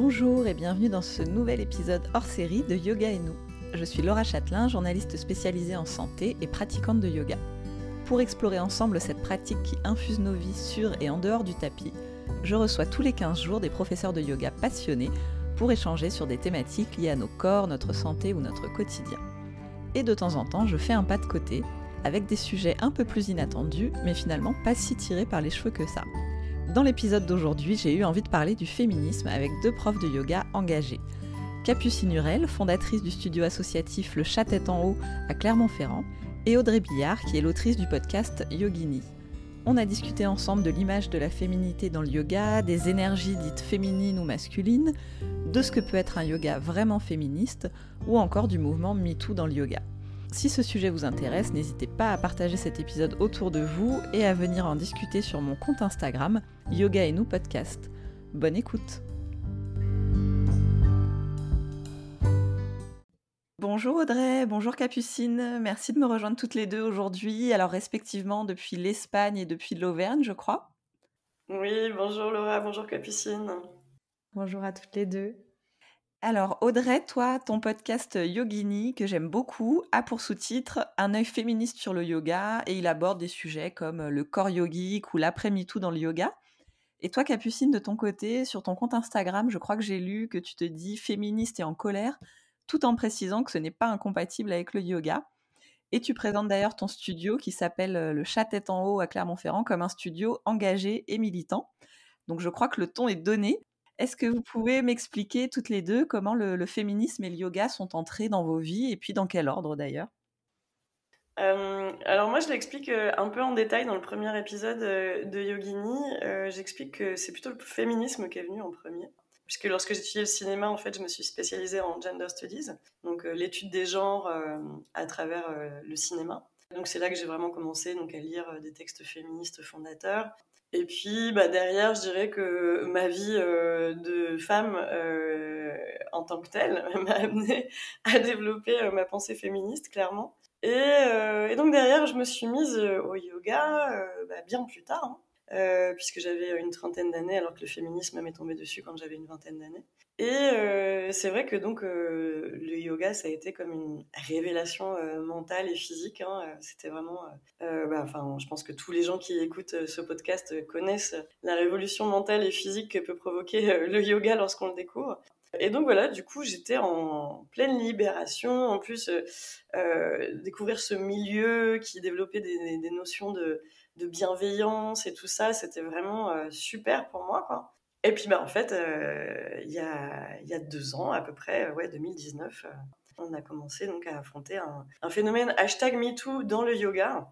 Bonjour et bienvenue dans ce nouvel épisode hors série de Yoga et nous. Je suis Laura Châtelain, journaliste spécialisée en santé et pratiquante de yoga. Pour explorer ensemble cette pratique qui infuse nos vies sur et en dehors du tapis, je reçois tous les 15 jours des professeurs de yoga passionnés pour échanger sur des thématiques liées à nos corps, notre santé ou notre quotidien. Et de temps en temps, je fais un pas de côté avec des sujets un peu plus inattendus, mais finalement pas si tirés par les cheveux que ça. Dans l'épisode d'aujourd'hui, j'ai eu envie de parler du féminisme avec deux profs de yoga engagés. Capucine Hurel, fondatrice du studio associatif Le Chat Tête en haut à Clermont-Ferrand, et Audrey Billard, qui est l'autrice du podcast Yogini. On a discuté ensemble de l'image de la féminité dans le yoga, des énergies dites féminines ou masculines, de ce que peut être un yoga vraiment féministe, ou encore du mouvement MeToo dans le yoga. Si ce sujet vous intéresse, n'hésitez pas à partager cet épisode autour de vous et à venir en discuter sur mon compte Instagram, Yoga et nous podcast. Bonne écoute Bonjour Audrey, bonjour Capucine, merci de me rejoindre toutes les deux aujourd'hui, alors respectivement depuis l'Espagne et depuis l'Auvergne je crois. Oui, bonjour Laura, bonjour Capucine. Bonjour à toutes les deux. Alors Audrey, toi, ton podcast Yogini, que j'aime beaucoup, a pour sous-titre Un œil féministe sur le yoga et il aborde des sujets comme le corps yogique ou l'après-MeToo dans le yoga. Et toi, Capucine, de ton côté, sur ton compte Instagram, je crois que j'ai lu que tu te dis féministe et en colère, tout en précisant que ce n'est pas incompatible avec le yoga. Et tu présentes d'ailleurs ton studio qui s'appelle Le Chat Tête en haut à Clermont-Ferrand comme un studio engagé et militant. Donc je crois que le ton est donné. Est-ce que vous pouvez m'expliquer toutes les deux comment le, féminisme et le yoga sont entrés dans vos vies et puis dans quel ordre d'ailleurs? Euh, alors moi je l'explique euh, un peu en détail dans le premier épisode euh, de Yogini. J'explique que c'est plutôt le féminisme qui est venu en premier. Puisque lorsque étudié le cinéma, en fait, je me suis spécialisée en gender studies, donc l'étude des genres à travers le cinéma. Donc c'est là que j'ai vraiment commencé donc, à lire des textes féministes fondateurs. Et puis bah, derrière, je dirais que ma vie euh, de femme euh, en tant que telle m'a amené à développer euh, ma pensée féministe, clairement. Et, et, donc derrière, je me suis mise au yoga bah, bien plus tard. Hein. Euh, puisque j'avais une trentaine d'années, alors que le féminisme m'est tombé dessus quand j'avais une vingtaine d'années. Et euh, c'est vrai que donc euh, le yoga, ça a été comme une révélation mentale et physique. Hein. C'était vraiment, bah, enfin, je pense que tous les gens qui écoutent ce podcast connaissent la révolution mentale et physique que peut provoquer le yoga lorsqu'on le découvre. Et donc voilà, du coup, j'étais en pleine libération. En plus, découvrir ce milieu qui développait des, notions de, de bienveillance et tout ça, c'était vraiment euh, super pour moi, quoi. Et puis, bah, en fait, euh, il y, a, y, a, deux ans à peu près, ouais, 2019, euh, on a commencé donc à affronter un, phénomène hashtag MeToo dans le yoga.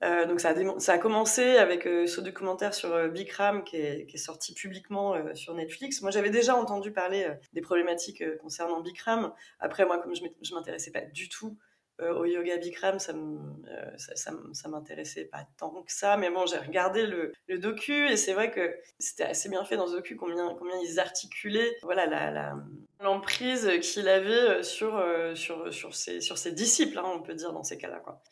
donc ça a, commencé avec ce documentaire sur Bikram qui est, sorti publiquement sur Netflix. Moi j'avais déjà entendu parler des problématiques concernant Bikram. Après moi comme je m'intéressais pas du tout euh, au yoga Bikram, ça, euh, ça, m'intéressait pas tant que ça, mais bon, j'ai regardé le, le, docu et c'est vrai que c'était assez bien fait dans ce docu combien, combien ils articulaient. Voilà, la, l'emprise qu'il avait euh, sur, sur, sur, ses, sur ses disciples, hein, on peut dire, dans ces cas-là. Quoi.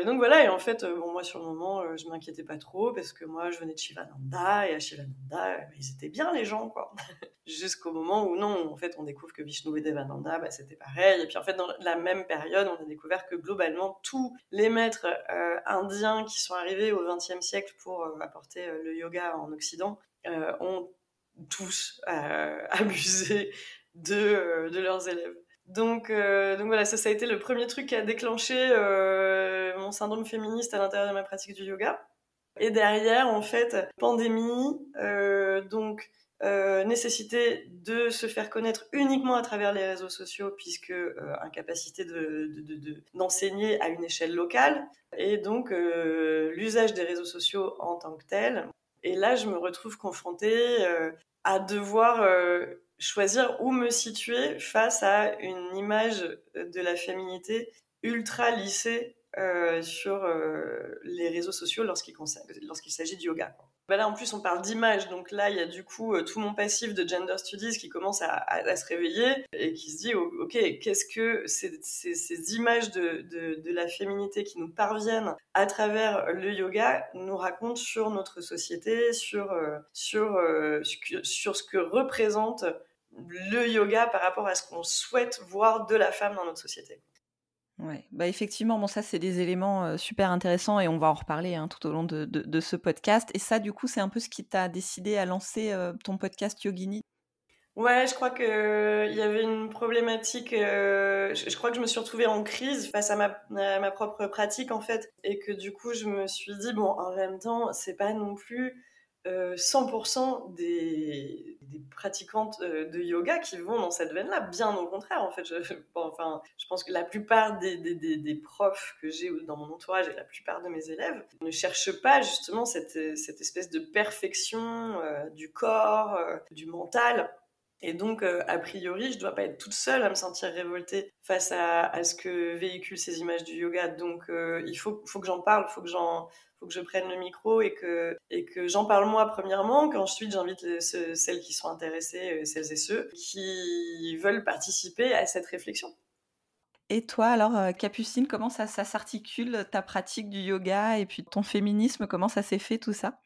et donc voilà, et en fait, bon, moi sur le moment, je m'inquiétais pas trop parce que moi je venais de Shivananda et à Shivananda, ils étaient bien les gens, quoi. Jusqu'au moment où non, en fait, on découvre que Vishnu et Devananda, bah, c'était pareil. Et puis en fait, dans la même période, on a découvert que globalement, tous les maîtres euh, indiens qui sont arrivés au XXe siècle pour euh, apporter euh, le yoga en Occident ont tous abusé de, de leurs élèves. Donc, donc voilà, ça, ça a été le premier truc qui a déclenché mon syndrome féministe à l'intérieur de ma pratique du yoga. Et derrière, en fait, pandémie, donc euh, nécessité de se faire connaître uniquement à travers les réseaux sociaux, puisque euh, incapacité d'enseigner de, à une échelle locale, et donc euh, l'usage des réseaux sociaux en tant que tel. Et là, je me retrouve confrontée à devoir choisir où me situer face à une image de la féminité ultra lissée sur les réseaux sociaux lorsqu'il s'agit du yoga. Bah là, en plus, on parle d'image. Donc là, il y a du coup euh, tout mon passif de gender studies qui commence à, se réveiller et qui se dit, OK, qu'est-ce que ces, images de, la féminité qui nous parviennent à travers le yoga nous racontent sur notre société, sur, euh, euh, sur ce que représente le yoga par rapport à ce qu'on souhaite voir de la femme dans notre société. Ouais, bah effectivement, bon ça c'est des éléments super intéressants et on va en reparler hein, tout au long de, de, ce podcast. Et ça, du coup, c'est un peu ce qui t'a décidé à lancer ton podcast Yogini? Ouais, je crois qu'il y avait une problématique. je, crois que je me suis retrouvée en crise face à ma, à ma propre pratique en fait, et que du coup je me suis dit bon, en même temps, c'est pas non plus 100% euh, des, pratiquantes euh, de yoga qui vont dans cette veine-là. Bien au contraire, en fait. Je, enfin, je pense que la plupart des, profs que j'ai dans mon entourage et la plupart de mes élèves ne cherchent pas justement cette, espèce de perfection euh, du corps, du mental. Et donc, a priori, je ne dois pas être toute seule à me sentir révoltée face à, ce que véhiculent ces images du yoga. Donc, il faut, faut que j'en parle, il faut que j'en que je prenne le micro et que, et que j'en parle moi premièrement, qu'ensuite j'invite celles qui sont intéressées, euh, celles et ceux qui veulent participer à cette réflexion. Et toi, alors, euh, Capucine, comment ça, ça s'articule, ta pratique du yoga et puis ton féminisme, comment ça s'est fait tout ça?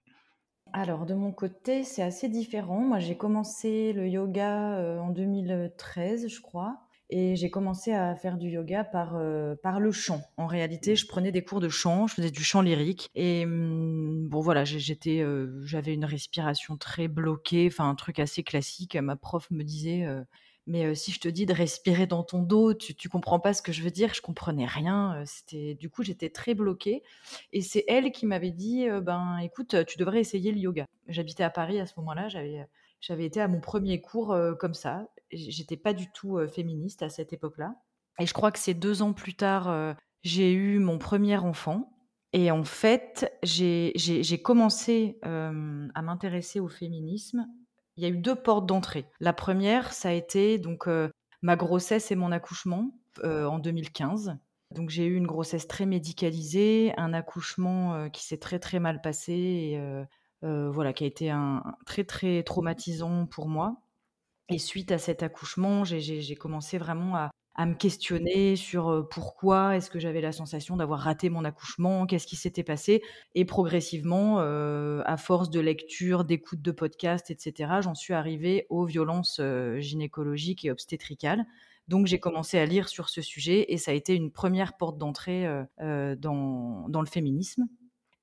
Alors, de mon côté, c'est assez différent. Moi, j'ai commencé le yoga euh, en 2013, je crois. Et j'ai commencé à faire du yoga par, euh, par le chant. En réalité, je prenais des cours de chant, je faisais du chant lyrique. Et hum, bon, voilà, j'étais, euh, j'avais une respiration très bloquée, enfin un truc assez classique. Ma prof me disait, euh, mais si je te dis de respirer dans ton dos, tu, tu comprends pas ce que je veux dire. Je comprenais rien. C'était, du coup, j'étais très bloquée. Et c'est elle qui m'avait dit, ben, écoute, tu devrais essayer le yoga. J'habitais à Paris à ce moment-là. J'avais j'avais été à mon premier cours comme ça. J'étais pas du tout féministe à cette époque-là. Et je crois que c'est deux ans plus tard, j'ai eu mon premier enfant. Et en fait, j'ai commencé à m'intéresser au féminisme. Il y a eu deux portes d'entrée. La première, ça a été donc ma grossesse et mon accouchement en 2015. Donc j'ai eu une grossesse très médicalisée, un accouchement qui s'est très très mal passé voilà, qui a été un, très très traumatisant pour moi. Et suite à cet accouchement, j'ai commencé vraiment à, me questionner sur pourquoi est-ce que j'avais la sensation d'avoir raté mon accouchement, qu'est-ce qui s'était passé. Et progressivement, à force de lecture, d'écoute de podcasts, etc., j'en suis arrivée aux violences gynécologiques et obstétricales. Donc j'ai commencé à lire sur ce sujet et ça a été une première porte d'entrée dans, le féminisme.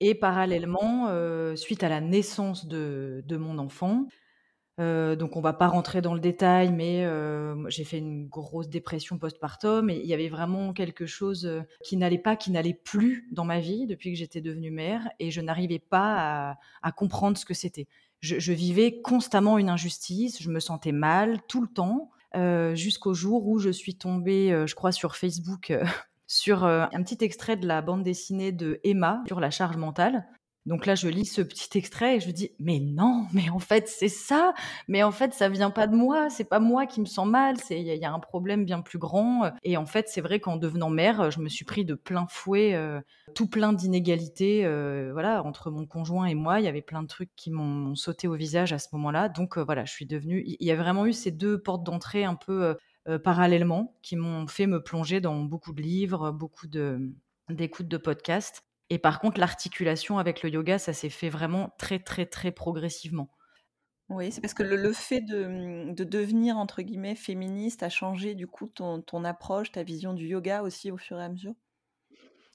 Et parallèlement, suite à la naissance de, mon enfant, donc on va pas rentrer dans le détail, mais j'ai fait une grosse dépression postpartum et il y avait vraiment quelque chose qui n'allait pas, qui n'allait plus dans ma vie depuis que j'étais devenue mère et je n'arrivais pas à, comprendre ce que c'était. Je, vivais constamment une injustice, je me sentais mal tout le temps, jusqu'au jour où je suis tombée, je crois, sur Facebook sur euh, un petit extrait de la bande dessinée de Emma sur la charge mentale. Donc là, je lis ce petit extrait et je dis mais non, mais en fait c'est ça, mais en fait ça vient pas de moi, c'est pas moi qui me sens mal, c'est il y, a un problème bien plus grand. Et en fait, c'est vrai qu'en devenant mère, je me suis pris de plein fouet, euh, tout plein d'inégalités, euh, voilà, entre mon conjoint et moi, il y avait plein de trucs qui m'ont sauté au visage à ce moment-là. Donc voilà, je suis devenue, il y a vraiment eu ces deux portes d'entrée un peu euh, parallèlement qui m'ont fait me plonger dans beaucoup de livres, beaucoup d'écoutes de, podcasts. Et par contre, l'articulation avec le yoga, ça s'est fait vraiment très, très, très progressivement. Oui, c'est parce que le, fait de, devenir, entre guillemets, féministe a changé du coup ton, ton approche, ta vision du yoga aussi au fur et à mesure?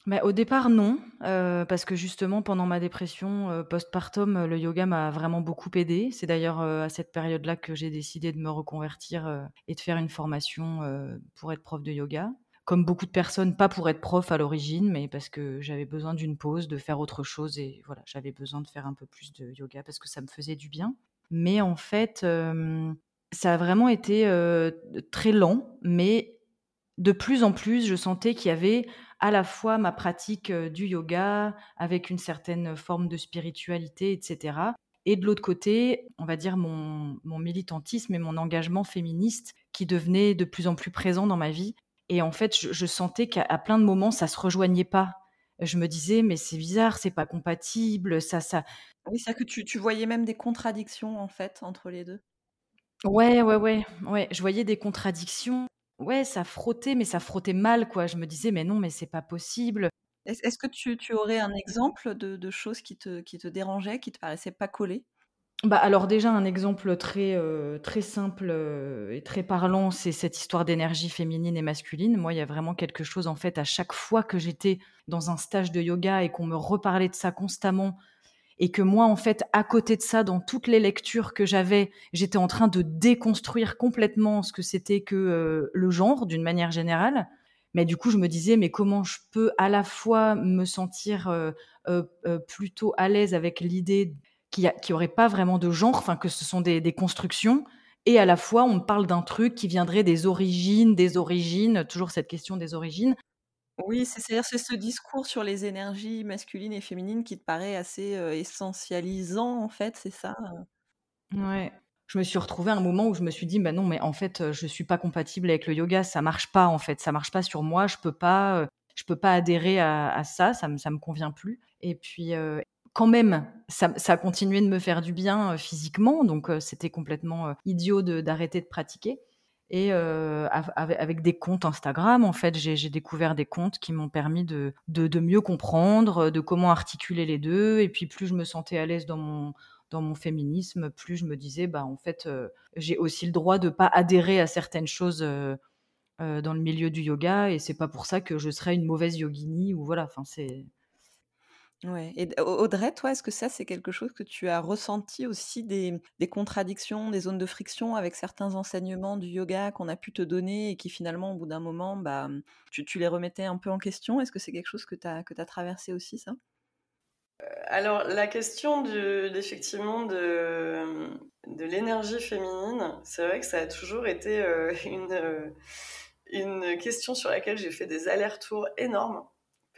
Mais au départ, non, euh, parce que justement, pendant ma dépression euh, postpartum, le yoga m'a vraiment beaucoup aidé. C'est d'ailleurs euh, à cette période-là que j'ai décidé de me reconvertir et de faire une formation pour être prof de yoga. Comme beaucoup de personnes, pas pour être prof à l'origine, mais parce que j'avais besoin d'une pause, de faire autre chose, et voilà, j'avais besoin de faire un peu plus de yoga parce que ça me faisait du bien. Mais en fait, ça a vraiment été très lent, mais de plus en plus, je sentais qu'il y avait à la fois ma pratique du yoga avec une certaine forme de spiritualité, etc. Et de l'autre côté, on va dire mon, militantisme et mon engagement féministe qui devenait de plus en plus présent dans ma vie. Et en fait, je, sentais qu'à plein de moments, ça se rejoignait pas. Je me disais, mais c'est bizarre, c'est pas compatible, ça, ça. Oui, c'est que tu, tu voyais même des contradictions en fait entre les deux. Ouais, ouais, ouais, ouais. Je voyais des contradictions ouais, ça frottait, mais ça frottait mal, quoi. Je me disais, mais non, mais c'est pas possible. Est-ce que tu, aurais un exemple de, choses qui te, qui te dérangeaient, qui te paraissaient pas collées? Bah, alors déjà un exemple très, euh, très simple, euh, et très parlant, c'est cette histoire d'énergie féminine et masculine. Moi, il y a vraiment quelque chose en fait à chaque fois que j'étais dans un stage de yoga et qu'on me reparlait de ça constamment et que moi en fait à côté de ça dans toutes les lectures que j'avais, j'étais en train de déconstruire complètement ce que c'était que euh, le genre d'une manière générale. Mais du coup, je me disais mais comment je peux à la fois me sentir, plutôt à l'aise avec l'idée qui n'y aurait pas vraiment de genre, enfin que ce sont des, constructions, et à la fois on parle d'un truc qui viendrait des origines, des origines, toujours cette question des origines. Oui, c'est c'est ce discours sur les énergies masculines et féminines qui te paraît assez essentialisant en fait, c'est ça Ouais. Je me suis retrouvée à un moment où je me suis dit, bah non, mais en fait, je suis pas compatible avec le yoga, ça marche pas en fait, ça marche pas sur moi, je peux pas, je peux pas adhérer à, ça, ça me, ça me convient plus. Et puis, quand même, ça, a continué de me faire du bien physiquement, donc c'était complètement idiot d'arrêter de, pratiquer. Et avec, des comptes Instagram, en fait, j'ai découvert des comptes qui m'ont permis de, de, mieux comprendre, de comment articuler les deux. Et puis plus je me sentais à l'aise dans mon, dans mon féminisme, plus je me disais, bah en fait, j'ai aussi le droit de pas adhérer à certaines choses dans le milieu du yoga, et c'est pas pour ça que je serais une mauvaise yogini ou voilà. Enfin, c'est Ouais Audrey, toi, est-ce que ça, c'est quelque chose que tu as ressenti aussi des des contradictions, des zones de friction avec certains enseignements du yoga qu'on a pu te donner et qui finalement, au bout d'un moment, bah, tu tu les remettais un peu en question? Est-ce que c'est quelque chose que tu as que tu traversé aussi ça? alors la question de d'effectivement de, de l'énergie féminine, c'est vrai que ça a toujours été, une, une question sur laquelle j'ai fait des allers-retours énormes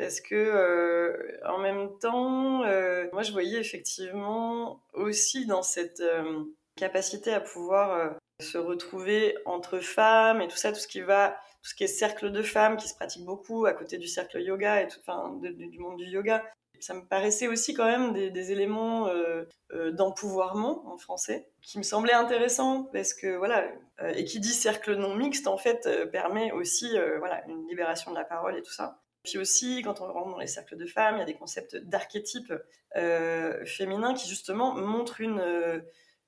parce que euh, en même temps, euh, moi je voyais effectivement aussi dans cette euh, capacité à pouvoir se retrouver entre femmes et tout ça, tout ce qui va, tout ce qui est cercle de femmes qui se pratique beaucoup à côté du cercle yoga et du monde du yoga. Ça me paraissait aussi quand même des, éléments d'empouvoirment en français qui me semblaient intéressants parce que voilà et qui dit cercle non mixte en fait permet aussi voilà une libération de la parole et tout ça. Puis aussi, quand on rentre dans les cercles de femmes, il y a des concepts d'archétypes euh, féminins qui justement montrent une, euh,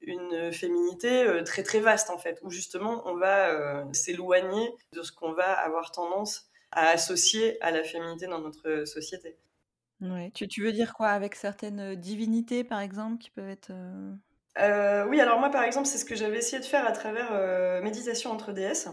une féminité euh, très très vaste en fait, où justement on va s'éloigner de ce qu'on va avoir tendance à associer à la féminité dans notre société. Ouais. Tu, tu veux dire quoi avec certaines divinités par exemple qui peuvent être... oui, alors moi par exemple c'est ce que j'avais essayé de faire à travers Méditation entre déesses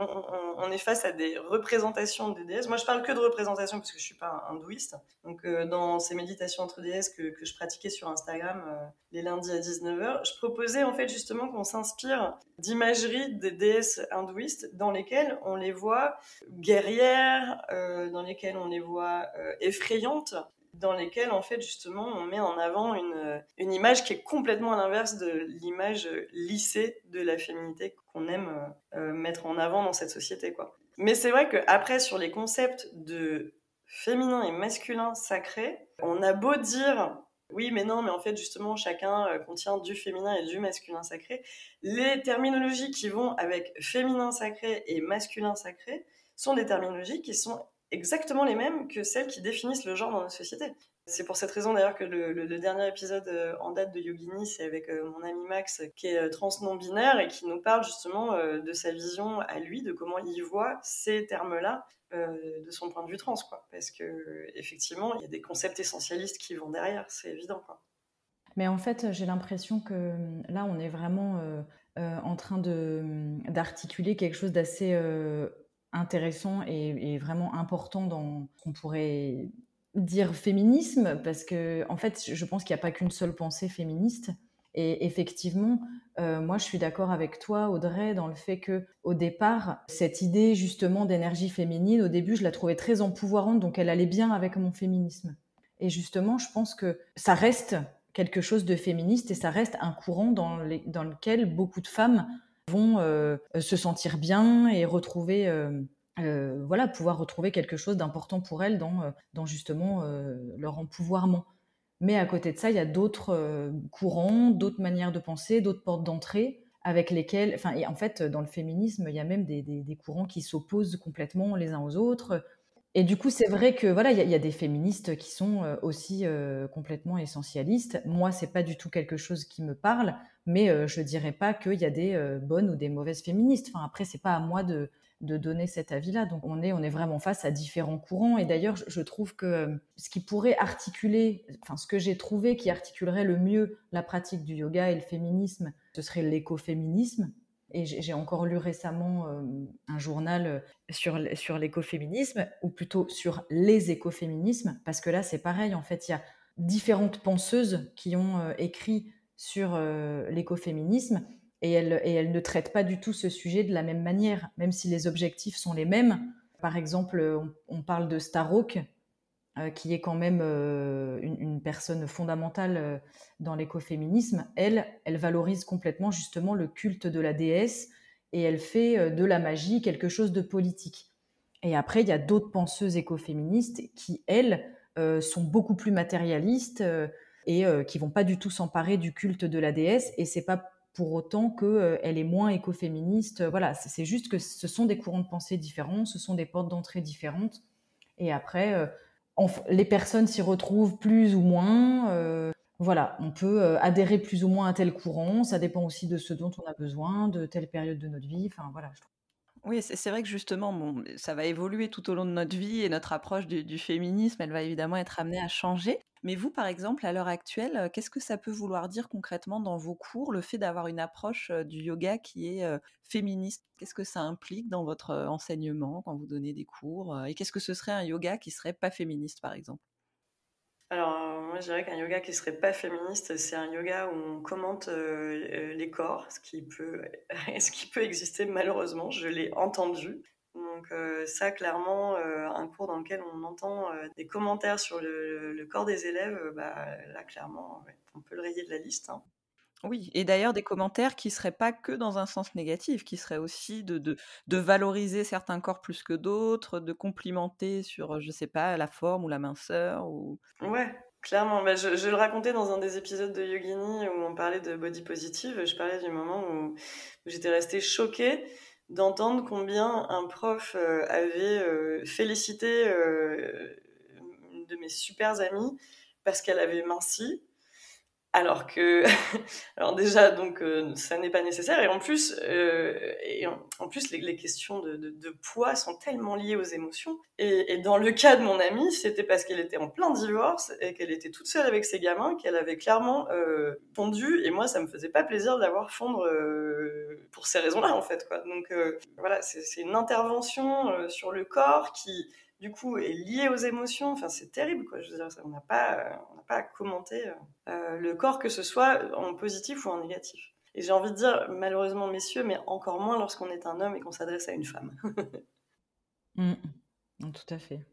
on, est face à des représentations de déesses. Moi, je parle que de représentations parce que je suis pas hindouiste. Donc, euh, dans ces méditations entre déesses que, je pratiquais sur Instagram euh, les lundis à 19h, je proposais en fait justement qu'on s'inspire d'imageries des déesses hindouistes dans lesquelles on les voit guerrières, euh, dans lesquelles on les voit effrayantes, dans lesquelles, en fait, justement, on met en avant une, une image qui est complètement à l'inverse de l'image lissée de la féminité qu'on aime euh, mettre en avant dans cette société, quoi. Mais c'est vrai qu'après, sur les concepts de féminin et masculin sacré, on a beau dire oui, mais non, mais en fait, justement, chacun euh, contient du féminin et du masculin sacré. Les terminologies qui vont avec féminin sacré et masculin sacré sont des terminologies qui sont exactement les mêmes que celles qui définissent le genre dans notre société. C'est pour cette raison d'ailleurs que le, dernier épisode euh, en date de Yogini, c'est avec euh, mon ami Max qui est euh, trans non binaire et qui nous parle justement de sa vision à lui, de comment il voit ces termes-là de son point de vue trans, quoi. Parce que effectivement, il y a des concepts essentialistes qui vont derrière, c'est évident. Mais en fait, j'ai l'impression que là, on est vraiment en train d'articuler quelque chose d'assez intéressant et, vraiment important dans ce qu'on pourrait dire féminisme, parce que en fait, je pense qu'il n'y a pas qu'une seule pensée féministe. Et effectivement, euh, moi, je suis d'accord avec toi, Audrey, dans le fait que, au départ, cette idée justement d'énergie féminine, au début, je la trouvais très empouvoirante, donc elle allait bien avec mon féminisme. Et justement, je pense que ça reste quelque chose de féministe et ça reste un courant dans, dans lequel beaucoup de femmes vont euh, se sentir bien et retrouver, euh, euh, voilà, pouvoir retrouver quelque chose d'important pour elles dans, dans justement leur empouvoirment. Mais à côté de ça, il y a d'autres courants, d'autres manières de penser, d'autres portes d'entrée avec lesquelles, enfin, et en fait, dans le féminisme, il y a même des, des, courants qui s'opposent complètement les uns aux autres. Et du coup, c'est vrai que voilà, il y, a des féministes qui sont aussi complètement essentialistes. Moi, c'est pas du tout quelque chose qui me parle, mais je euh, je dirais pas qu'il y a des bonnes ou des mauvaises féministes. Enfin, après, c'est pas à moi de, donner cet avis-là. Donc, on est, on est vraiment face à différents courants. Et d'ailleurs, je, trouve que ce qui pourrait articuler, enfin, ce que j'ai trouvé qui articulerait le mieux la pratique du yoga et le féminisme, ce serait l'écoféminisme et j'ai encore lu récemment euh, un journal euh, sur, sur l'écoféminisme, ou plutôt sur les écoféminismes, parce que là, c'est pareil, en fait, il y a différentes penseuses qui ont euh, écrit sur l'écoféminisme, et elles, et elles ne traitent pas du tout ce sujet de la même manière, même si les objectifs sont les mêmes. Par exemple, on, parle de Starhawk, qui est quand même une, une, personne fondamentale dans l'écoféminisme, elle, elle valorise complètement justement le culte de la déesse et elle fait euh, de la magie quelque chose de politique. Et après, il y a d'autres penseuses écoféministes qui, elles, euh, sont beaucoup plus matérialistes euh, et qui vont pas du tout s'emparer du culte de la déesse. Et c'est pas pour autant qu'elle est moins écoféministe. Voilà, c'est juste que ce sont des courants de pensée différents, ce sont des portes d'entrée différentes. Et après, les personnes s'y retrouvent plus ou moins voilà, on peut euh, adhérer plus ou moins à tel courant. Ça dépend aussi de ce dont on a besoin, de telle période de notre vie. Enfin, voilà, Oui, c'est vrai que justement, bon, ça va évoluer tout au long de notre vie et notre approche du, féminisme, elle va évidemment être amenée à changer. Mais vous, par exemple, à l'heure actuelle, euh, qu'est-ce que ça peut vouloir dire concrètement dans vos cours, le fait d'avoir une approche euh, du yoga qui est féministe? Qu'est-ce que ça implique dans votre enseignement quand vous donnez des cours Et qu'est-ce que ce serait un yoga qui serait pas féministe, par exemple? Alors, euh, moi, je dirais qu'un yoga qui serait pas féministe, c'est un yoga où on commente euh, euh, les corps, ce qui peut exister malheureusement. Je l'ai entendu. Donc ça, clairement, un cours dans lequel on entend des commentaires sur le, corps des élèves, bah, là, clairement, on peut le rayer de la liste. Hein. Oui, et d'ailleurs des commentaires qui seraient pas que dans un sens négatif, qui seraient aussi de, de, valoriser certains corps plus que d'autres, de complimenter sur, je sais pas, la forme ou la minceur. Ou... Ouais, clairement. Bah, je, je, le racontais dans un des épisodes de Yogini où on parlait de body positive. Je parlais du moment où, j'étais restée choquée d'entendre combien un prof euh, avait euh, félicité euh, une de mes super amies parce qu'elle avait minci alors que, alors déjà, donc euh, ça n'est pas nécessaire. Et en plus, euh, et en, plus, les, questions de, de, poids sont tellement liées aux émotions. Et, et dans le cas de mon amie, c'était parce qu'elle était en plein divorce et qu'elle était toute seule avec ses gamins, qu'elle avait clairement euh, fondu. Et moi, ça me faisait pas plaisir d'avoir fondre euh, pour ces raisons-là, en fait. Quoi. Donc voilà, c'est une intervention sur le corps qui du coup, est lié aux émotions. Enfin, c'est terrible, quoi. Je veux dire, on n'a pas, on n'a pas à commenter euh, le corps, que ce soit en positif ou en négatif. Et j'ai envie de dire, malheureusement, messieurs, mais encore moins lorsqu'on est un homme et qu'on s'adresse à une femme. Mmh. Tout à fait.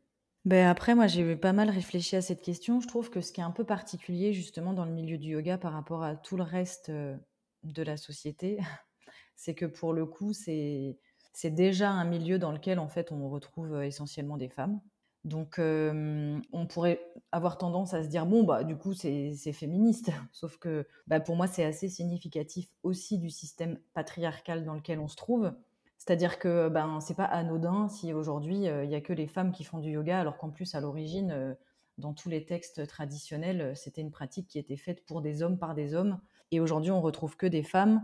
Ben après, moi, j'ai pas mal réfléchi à cette question. Je trouve que ce qui est un peu particulier, justement, dans le milieu du yoga par rapport à tout le reste euh, de la société, c'est que pour le coup, c'est c'est déjà un milieu dans lequel en fait on retrouve euh, essentiellement des femmes. Donc on pourrait avoir tendance à se dire bon bah du coup c'est féministe, sauf que bah, pour moi c'est assez significatif aussi du système patriarcal dans lequel on se trouve. C'est-à-dire que ben c'est pas anodin si aujourd'hui euh, il y a que les femmes qui font du yoga alors qu'en plus à l'origine euh, dans tous les textes traditionnels c'était une pratique qui était faite pour des hommes par des hommes et aujourd'hui on retrouve que des femmes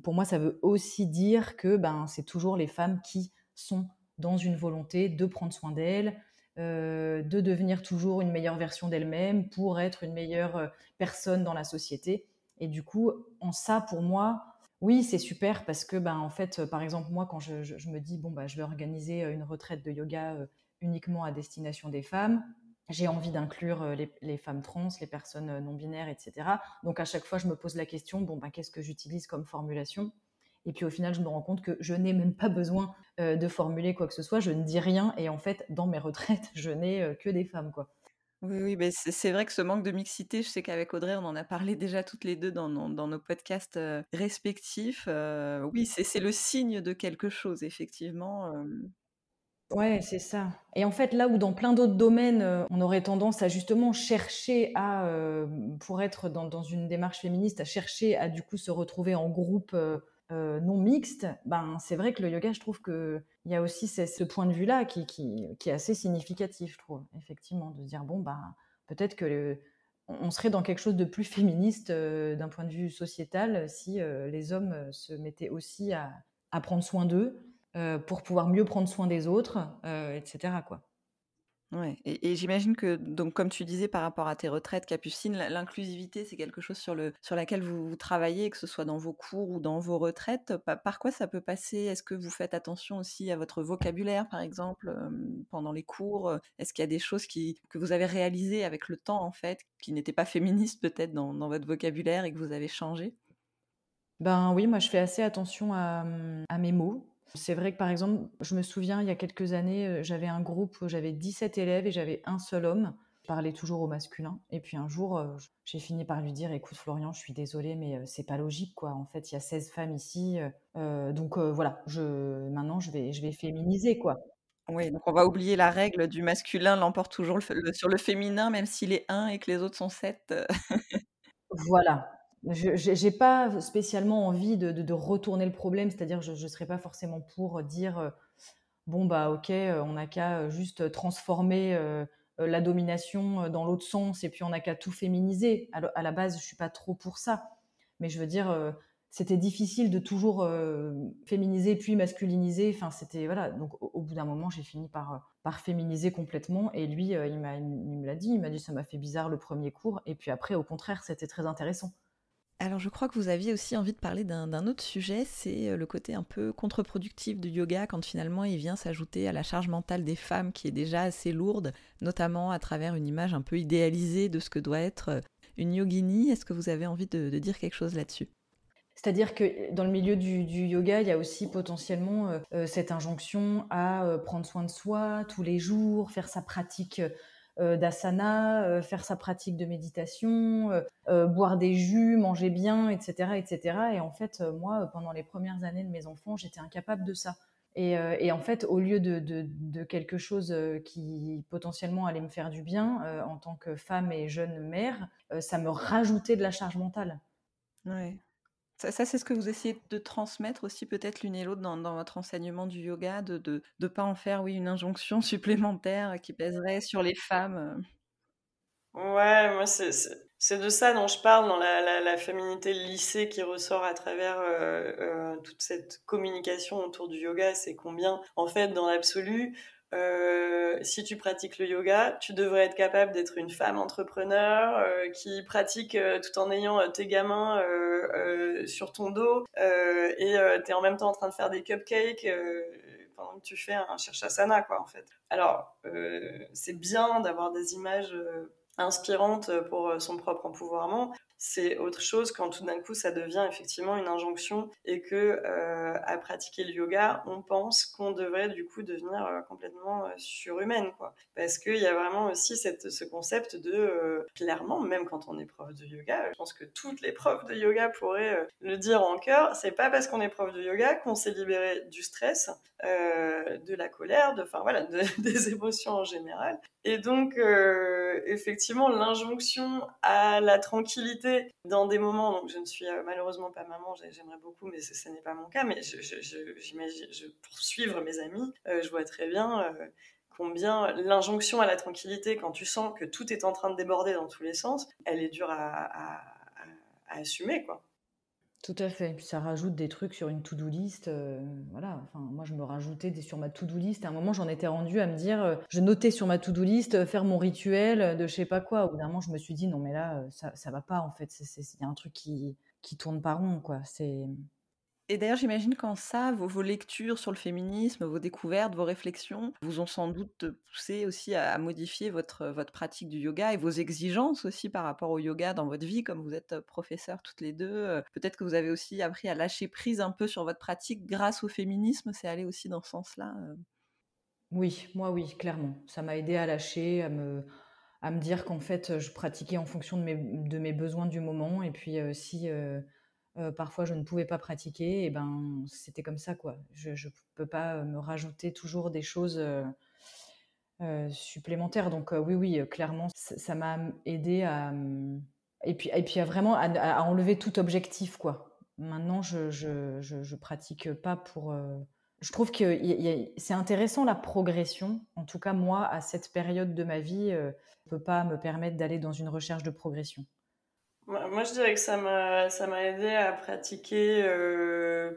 pour moi, ça veut aussi dire que ben, c'est toujours les femmes qui sont dans une volonté de prendre soin d'elles, euh, de devenir toujours une meilleure version d'elles-mêmes pour être une meilleure euh, personne dans la société. Et du coup, en ça, pour moi, oui, c'est super parce que, ben, en fait, par exemple, moi, quand je, me dis, bon, bah, je vais organiser une retraite de yoga euh, uniquement à destination des femmes, j'ai envie d'inclure euh, les, femmes trans, les personnes euh, non binaires, etc. Donc à chaque fois, je me pose la question, bon, ben, qu'est-ce que j'utilise comme formulation? Et puis au final, je me rends compte que je n'ai même pas besoin euh, de formuler quoi que ce soit, je ne dis rien, et en fait, dans mes retraites, je n'ai que des femmes, quoi. Oui, oui, mais c'est vrai que ce manque de mixité, je sais qu'avec Audrey, on en a parlé déjà toutes les deux dans, nos podcasts respectifs. oui, c'est le signe de quelque chose, effectivement. Ouais, c'est ça. Et en fait, là où dans plein d'autres domaines, euh, on aurait tendance à justement chercher à, euh, pour être dans, une démarche féministe, à chercher à du coup se retrouver en groupe euh, non mixte, ben, c'est vrai que le yoga, je trouve qu'il y a aussi ce, point de vue-là qui, est assez significatif, je trouve, effectivement, de se dire, bon, ben, peut-être que on serait dans quelque chose de plus féministe d'un point de vue sociétal si les hommes se mettaient aussi à prendre soin d'eux pour pouvoir mieux prendre soin des autres, etc. Quoi. Ouais, et, j'imagine que, donc, comme tu disais par rapport à tes retraites, Capucine, l'inclusivité, c'est quelque chose sur, le, sur laquelle vous, travaillez, que ce soit dans vos cours ou dans vos retraites. Par, quoi ça peut passer? Est-ce que vous faites attention aussi à votre vocabulaire, par exemple, pendant les cours? Est-ce qu'il y a des choses qui, que vous avez réalisées avec le temps, en fait, qui n'étaient pas féministes peut-être dans, dans, votre vocabulaire et que vous avez changé Ben oui, moi je fais assez attention à, à mes mots. C'est vrai que par exemple, je me souviens, il y a quelques années, euh, j'avais un groupe où j'avais 17 élèves et j'avais un seul homme. Je parlais toujours au masculin. Et puis un jour, euh, j'ai fini par lui dire Écoute, Florian, je suis désolée, mais euh, c'est pas logique, quoi. En fait, il y a 16 femmes ici. donc voilà, je, maintenant, je vais, je vais féminiser, quoi. Oui, donc on va oublier la règle du masculin l'emporte toujours sur le féminin, même s'il est un et que les autres sont sept. voilà, je n'ai pas spécialement envie de, retourner le problème, c'est-à-dire je ne serais pas forcément pour dire euh, bon bah ok, euh, on n'a qu'à euh, juste transformer la domination dans l'autre sens et puis on n'a qu'à tout féminiser. À, la base, je suis pas trop pour ça, mais je veux dire c'était difficile de toujours féminiser puis masculiniser. Enfin c'était voilà donc au, bout d'un moment j'ai fini par par féminiser complètement et lui il il me l'a dit, il m'a dit ça m'a fait bizarre le premier cours et puis après au contraire c'était très intéressant. Alors je crois que vous aviez aussi envie de parler d'un autre sujet, c'est euh, le côté un peu contre-productif du yoga quand finalement il vient s'ajouter à la charge mentale des femmes qui est déjà assez lourde, notamment à travers une image un peu idéalisée de ce que doit être euh, une yogini. Est-ce que vous avez envie de, dire quelque chose là-dessus? C'est-à-dire que dans le milieu du, yoga, il y a aussi potentiellement euh, cette injonction à prendre soin de soi tous les jours, faire sa pratique euh, d'asana, euh, faire sa pratique de méditation, euh, boire des jus, manger bien, etc., etc. Et en fait, moi, pendant les premières années de mes enfants, j'étais incapable de ça. Et, en fait, au lieu de, quelque chose qui potentiellement allait me faire du bien en tant que femme et jeune mère, ça me rajoutait de la charge mentale. Ouais. Ça, c'est ce que vous essayez de transmettre aussi peut-être l'une et l'autre dans, votre enseignement du yoga, de ne pas en faire oui, une injonction supplémentaire qui pèserait sur les femmes. Ouais, moi c'est de ça dont je parle dans la, la, féminité lycée qui ressort à travers euh, euh, toute cette communication autour du yoga. C'est combien, en fait, dans l'absolu, euh, si tu pratiques le yoga, tu devrais être capable d'être une femme entrepreneur euh, qui pratique euh, tout en ayant tes gamins sur ton dos et tu es en même temps en train de faire des cupcakes pendant que tu fais un cherchasana quoi en fait. Alors c'est bien d'avoir des images inspirantes pour son propre empouvoirment, c'est autre chose quand tout d'un coup ça devient effectivement une injonction et que euh, à pratiquer le yoga, on pense qu'on devrait du coup devenir euh, complètement euh, surhumaine quoi. Parce qu'il y a vraiment aussi cette, ce concept de clairement même quand on est prof de yoga, je pense que toutes les profs de yoga pourraient le dire en cœur, c'est pas parce qu'on est prof de yoga qu'on s'est libéré du stress, de la colère, de enfin voilà, des émotions en général. Et donc effectivement l'injonction à la tranquillité dans des moments, donc je ne suis euh, malheureusement pas maman, j'aimerais beaucoup, mais ce, n'est pas mon cas, mais je, je, mes amis, euh, je vois très bien euh, combien l'injonction à la tranquillité, quand tu sens que tout est en train de déborder dans tous les sens, elle est dure à, à assumer, quoi. Tout à fait. Ça rajoute des trucs sur une to-do list. Euh, voilà. Enfin, moi, je me rajoutais des sur ma to-do list. À un moment, j'en étais rendue à me dire, euh, je notais sur ma to-do list euh, faire mon rituel de je sais pas quoi. Au bout d'un moment, je me suis dit, non, mais là, ça, ça va pas, en fait. Il y a un truc qui, qui tourne pas rond, quoi. C'est. Et d'ailleurs, j'imagine qu'en ça, vos, lectures sur le féminisme, vos découvertes, vos réflexions vous ont sans doute poussé aussi à, modifier votre, votre pratique du yoga et vos exigences aussi par rapport au yoga dans votre vie, comme vous êtes professeurs toutes les deux. Peut-être que vous avez aussi appris à lâcher prise un peu sur votre pratique grâce au féminisme, c'est aller aussi dans ce sens-là. Oui, moi oui, clairement. Ça m'a aidé à lâcher, à me, dire qu'en fait, je pratiquais en fonction de mes, besoins du moment. Et puis, si parfois je ne pouvais pas pratiquer, et ben c'était comme ça quoi. Je ne peux pas me rajouter toujours des choses supplémentaires. Donc oui, oui, clairement, ça m'a aidé à mmh, et puis et puis vraiment à, enlever tout objectif quoi. Maintenant, je, je, je, pratique pas pour. Je trouve que c'est intéressant la progression. En tout cas, moi, à cette période de ma vie, je ne peux pas me permettre d'aller dans une recherche de progression. Moi, je dirais que ça m'a, ça m'a aidé à pratiquer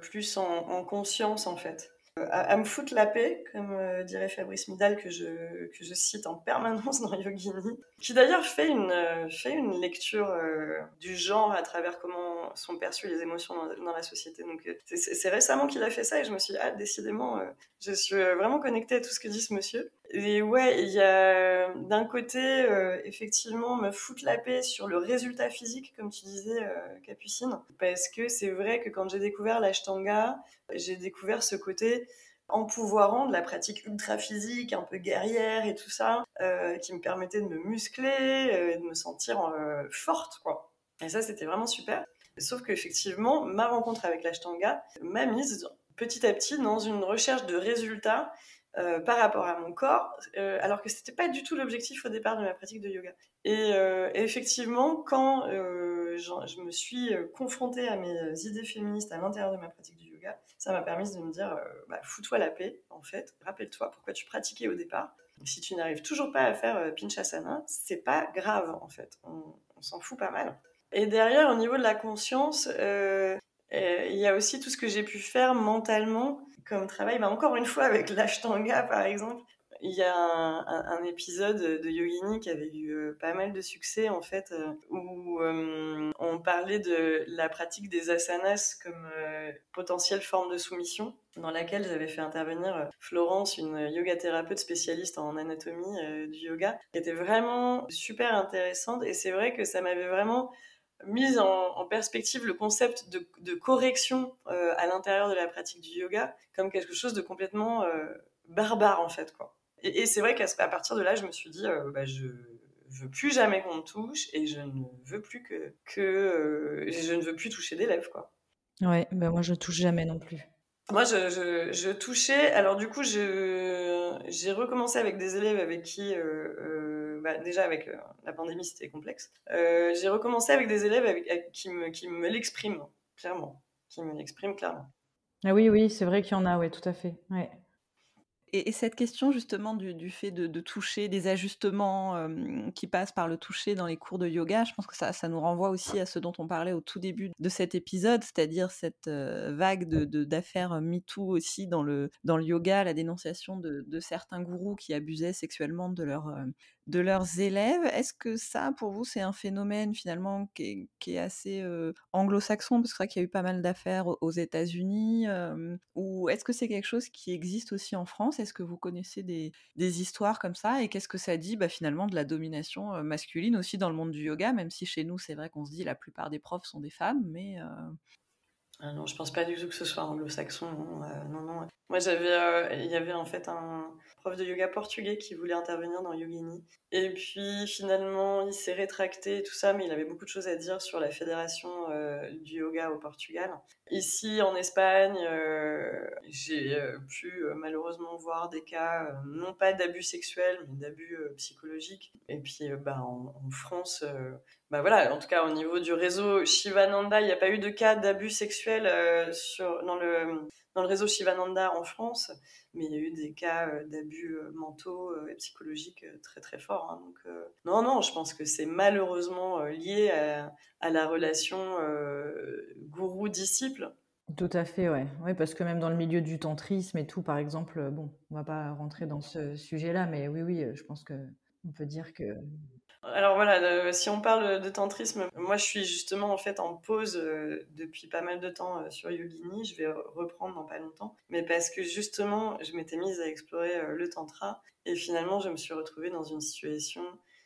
plus en, en, conscience, en fait à, me foutre la paix, comme euh, dirait Fabrice Midal, que je, que je cite en permanence dans Yogini, qui d'ailleurs fait une, euh, fait une lecture euh, du genre à travers comment sont perçues les émotions dans, la société. Donc c'est récemment qu'il a fait ça et je me suis dit, ah, décidément, je suis vraiment connectée à tout ce que dit ce monsieur. Et ouais, il y a d'un côté, effectivement, me foutre la paix sur le résultat physique, comme tu disais, Capucine, parce que c'est vrai que quand j'ai découvert l'ashtanga, j'ai découvert ce côté empouvoirant de la pratique ultra physique, un peu guerrière et tout ça, euh, qui me permettait de me muscler, euh, de me sentir euh, forte, quoi. Et ça, c'était vraiment super. Sauf qu'effectivement, ma rencontre avec l'ashtanga m'a mise petit à petit dans une recherche de résultats euh, par rapport à mon corps, euh, alors que c'était pas du tout l'objectif au départ de ma pratique de yoga. Et, euh, effectivement, quand je, me suis confrontée à mes idées féministes à l'intérieur de ma pratique du yoga, ça m'a permis de me dire bah, fous-toi la paix, en fait, rappelle-toi pourquoi tu pratiquais au départ. si tu n'arrives toujours pas à faire Pinchasana, c'est pas grave, en fait, on s'en fout pas mal. Et derrière, au niveau de la conscience, il y a aussi tout ce que j'ai pu faire mentalement comme travail. Bah, encore une fois, avec l'ashtanga, par exemple, il y a un, épisode de Yogini qui avait eu euh, pas mal de succès, en fait, euh, où euh, on parlait de la pratique des asanas comme potentielle forme de soumission, dans laquelle j'avais fait intervenir Florence, une yoga thérapeute spécialiste en anatomie du yoga, qui était vraiment super intéressante. Et c'est vrai que ça m'avait vraiment mise en, perspective le concept de, correction euh, à l'intérieur de la pratique du yoga comme quelque chose de complètement euh, barbare en fait quoi. Et, c'est vrai qu'à partir de là, je me suis dit, euh, bah, je veux plus jamais qu'on me touche et je ne veux plus que, que je ne veux plus toucher d'élèves quoi. Ouais, ben moi je touche jamais non plus. Moi, je, je, touchais. Alors, du coup, j'ai recommencé avec des élèves avec qui bah, déjà avec euh, la pandémie, c'était complexe. Euh, j'ai recommencé avec des élèves avec, qui me, qui me l'expriment, clairement. Qui me l'expriment clairement. Ah oui, oui, c'est vrai qu'il y en a, oui, tout à fait. Ouais. Et, cette question justement du, fait de, toucher, des ajustements qui passent par le toucher dans les cours de yoga, je pense que ça, ça, nous renvoie aussi à ce dont on parlait au tout début de cet épisode, c'est-à-dire cette vague d'affaires de, MeToo aussi dans le, dans le yoga, la dénonciation de, certains gourous qui abusaient sexuellement de, leur, de leurs élèves. Est-ce que ça, pour vous, c'est un phénomène finalement qui est, assez anglo-saxon, parce que c'est vrai qu'il y a eu pas mal d'affaires aux États-Unis, ou est-ce que c'est quelque chose qui existe aussi en France? Est-ce que vous connaissez des, histoires comme ça? Et qu'est-ce que ça dit bah, finalement de la domination masculine aussi dans le monde du yoga, même si chez nous, c'est vrai qu'on se dit la plupart des profs sont des femmes, mais... Ah non, je pense pas du tout que ce soit anglo-saxon. non, non. Moi, j'avais, il y avait en fait un prof de yoga portugais qui voulait intervenir dans Yogini. Et puis finalement, il s'est rétracté, tout ça, mais il avait beaucoup de choses à dire sur la fédération du yoga au Portugal. Ici, en Espagne, j'ai pu malheureusement voir des cas, non pas d'abus sexuels, mais d'abus psychologiques. Et puis, bah, en France, bah voilà, en tout cas au niveau du réseau Shivananda, il n'y a pas eu de cas d'abus sexuels sur, dans le dans le réseau Shivananda en France, mais il y a eu des cas euh, d'abus euh, mentaux euh, et psychologiques très très forts. Hein. donc non, non, je pense que c'est malheureusement lié à, la relation gourou-disciple. Tout à fait, ouais. ouais. Parce que même dans le milieu du tantrisme et tout, par exemple, bon, on va pas rentrer dans ce sujet-là, mais oui, oui, je pense que on peut dire que alors voilà, si on parle de tantrisme, moi je suis justement en fait en pause euh, depuis pas mal de temps euh, sur Yogini. Je vais reprendre dans pas longtemps, mais parce que justement je m'étais mise à explorer euh, le tantra et finalement je me suis retrouvée dans une situation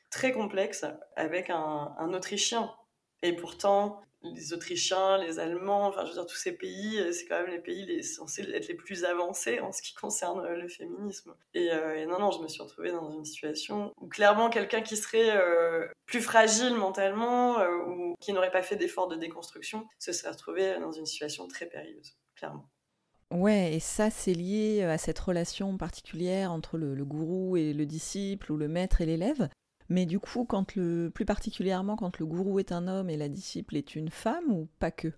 très complexe avec un Autrichien. Et pourtant, les Autrichiens, les Allemands, enfin je veux dire tous ces pays, euh, c'est quand même les pays les, censés être les plus avancés en ce qui concerne euh, le féminisme. Euh, et, non, non, je me suis retrouvée dans une situation où clairement quelqu'un qui serait plus fragile mentalement ou qui n'aurait pas fait d'efforts de déconstruction se serait retrouvé dans une situation très périlleuse, clairement. Ouais, et ça, c'est lié à cette relation particulière entre le, gourou et le disciple, ou le maître et l'élève. Mais du coup, plus particulièrement quand le gourou est un homme et la disciple est une femme, ou pas que?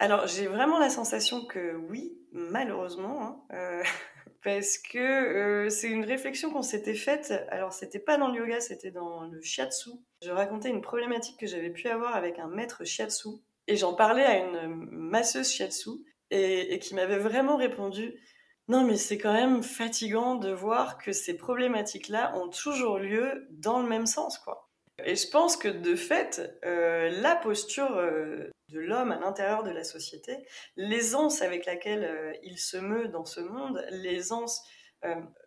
Alors, j'ai vraiment la sensation que oui, malheureusement, hein, euh, parce que euh, c'est une réflexion qu'on s'était faite. Alors, c'était pas dans le yoga, c'était dans le shiatsu. Je racontais une problématique que j'avais pu avoir avec un maître shiatsu, et j'en parlais à une masseuse shiatsu, et qui m'avait vraiment répondu non, mais c'est quand même fatigant de voir que ces problématiques-là ont toujours lieu dans le même sens, quoi. Et je pense que de fait, euh, la posture euh, de l'homme à l'intérieur de la société, l'aisance avec laquelle euh, il se meut dans ce monde, l'aisance,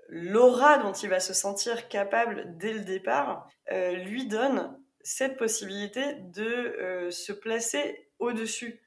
l'aura dont il va se sentir capable dès le départ, lui donne cette possibilité de se placer au-dessus.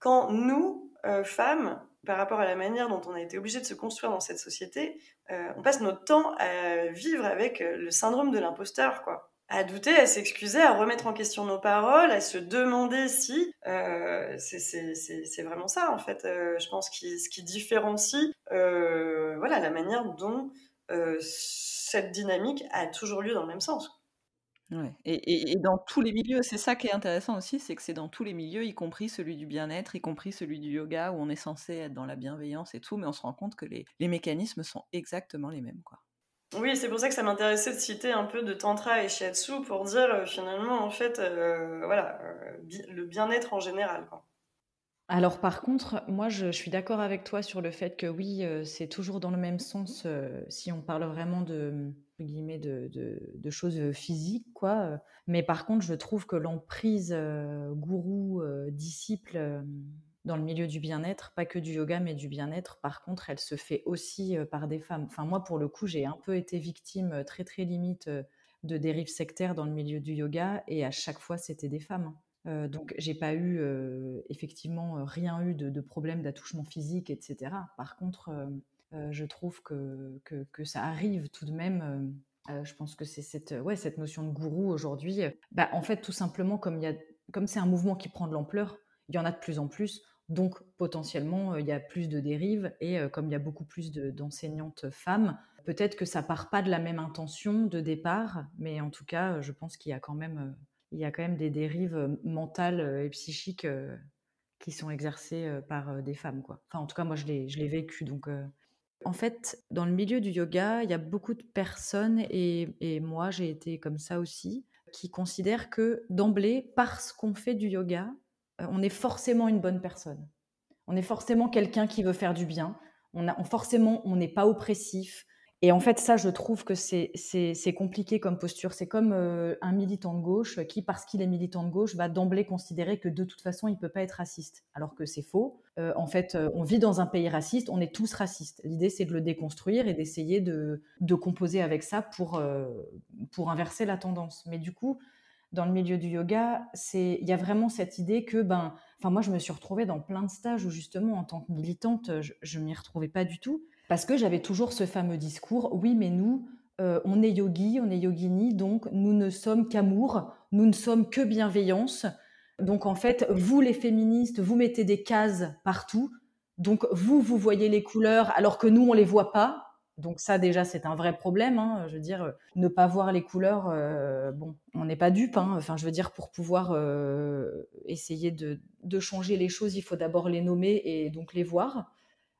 Quand nous, femmes, par rapport à la manière dont on a été obligé de se construire dans cette société, on passe notre temps à vivre avec le syndrome de l'imposteur, quoi à douter, à s'excuser, à remettre en question nos paroles, à se demander si euh, c'est vraiment ça en fait. Euh, je pense qui, ce qui différencie euh, voilà la manière dont euh, cette dynamique a toujours lieu dans le même sens. Ouais. Et, et, et, dans tous les milieux, c'est ça qui est intéressant aussi, c'est que c'est dans tous les milieux, y compris celui du bien-être, y compris celui du yoga, où on est censé être dans la bienveillance et tout, mais on se rend compte que les, les mécanismes sont exactement les mêmes. Quoi. Oui, c'est pour ça que ça m'intéressait de citer un peu de tantra et shiatsu pour dire euh, finalement en fait euh, voilà euh, le bien-être en général. Quoi. Alors par contre, moi je, suis d'accord avec toi sur le fait que oui, c'est toujours dans le même sens si on parle vraiment de, de, choses physiques, quoi. Mais par contre, je trouve que l'emprise gourou-disciple dans le milieu du bien-être, pas que du yoga, mais du bien-être. Par contre, elle se fait aussi euh, par des femmes. Enfin, moi, pour le coup, j'ai un peu été victime euh, très, très limite euh, de dérives sectaires dans le milieu du yoga, et à chaque fois, c'était des femmes. Euh, donc, j'ai pas eu, effectivement, rien eu de, de problème d'attouchement physique, etc. Par contre, je trouve que, que, ça arrive tout de même. je pense que c'est cette, ouais, cette notion de gourou aujourd'hui. Bah, en fait, tout simplement, comme c'est un mouvement qui prend de l'ampleur, il y en a de plus en plus. Donc potentiellement, euh, il y a plus de dérives et euh, comme il y a beaucoup plus d'enseignantes femmes, peut-être que ça part pas de la même intention de départ, mais en tout cas, je pense qu'il y a quand même, il y a quand même des dérives mentales et psychiques qui sont exercées par des femmes. Quoi. Enfin, en tout cas, moi, je l'ai vécu. Donc, en fait, dans le milieu du yoga, il y a beaucoup de personnes, et, moi, j'ai été comme ça aussi, qui considèrent que d'emblée, parce qu'on fait du yoga, euh, on est forcément une bonne personne. On est forcément quelqu'un qui veut faire du bien. On a, forcément, on n'est pas oppressif. Et en fait, ça, je trouve que c'est compliqué comme posture. C'est comme euh, un militant de gauche qui, parce qu'il est militant de gauche, va d'emblée considérer que de toute façon, il ne peut pas être raciste. Alors que c'est faux. Euh, en fait, on vit dans un pays raciste, on est tous racistes. L'idée, c'est de le déconstruire et d'essayer de, composer avec ça pour, pour inverser la tendance. Mais du coup, dans le milieu du yoga, c'est il y a vraiment cette idée que ben enfin moi je me suis retrouvée dans plein de stages où justement en tant que militante, je, ne m'y retrouvais pas du tout parce que j'avais toujours ce fameux discours oui mais nous euh, on est yogi, on est yogini, donc nous ne sommes qu'amour, nous ne sommes que bienveillance. Donc en fait, vous les féministes, vous mettez des cases partout. Donc vous, vous voyez les couleurs alors que nous, on les voit pas. Donc ça déjà c'est un vrai problème. Hein. Je veux dire, ne pas voir les couleurs, euh, bon, on n'est pas dupe. Hein. Enfin, je veux dire, pour pouvoir euh, essayer de, changer les choses, il faut d'abord les nommer et donc les voir.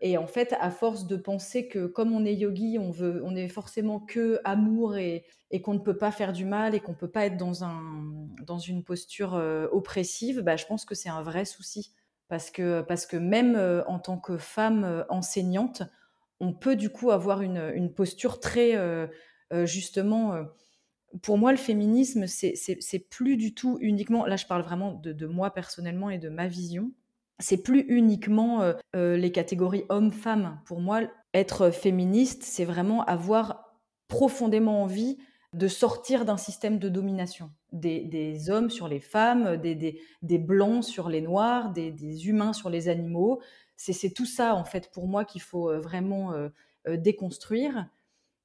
Et en fait, à force de penser que comme on est yogi, on veut, on est forcément que amour et, qu'on ne peut pas faire du mal et qu'on ne peut pas être dans un dans une posture euh, oppressive, bah, je pense que c'est un vrai souci parce que parce que même en tant que femme enseignante on peut du coup avoir une, posture très, euh, euh, justement, euh, pour moi, le féminisme, c'est plus du tout uniquement, là je parle vraiment de, moi personnellement et de ma vision, c'est plus uniquement les catégories hommes-femmes. Pour moi, être féministe, c'est vraiment avoir profondément envie de sortir d'un système de domination. Des, hommes sur les femmes, des, blancs sur les noirs, des, humains sur les animaux, c'est tout ça, en fait, pour moi, qu'il faut vraiment déconstruire.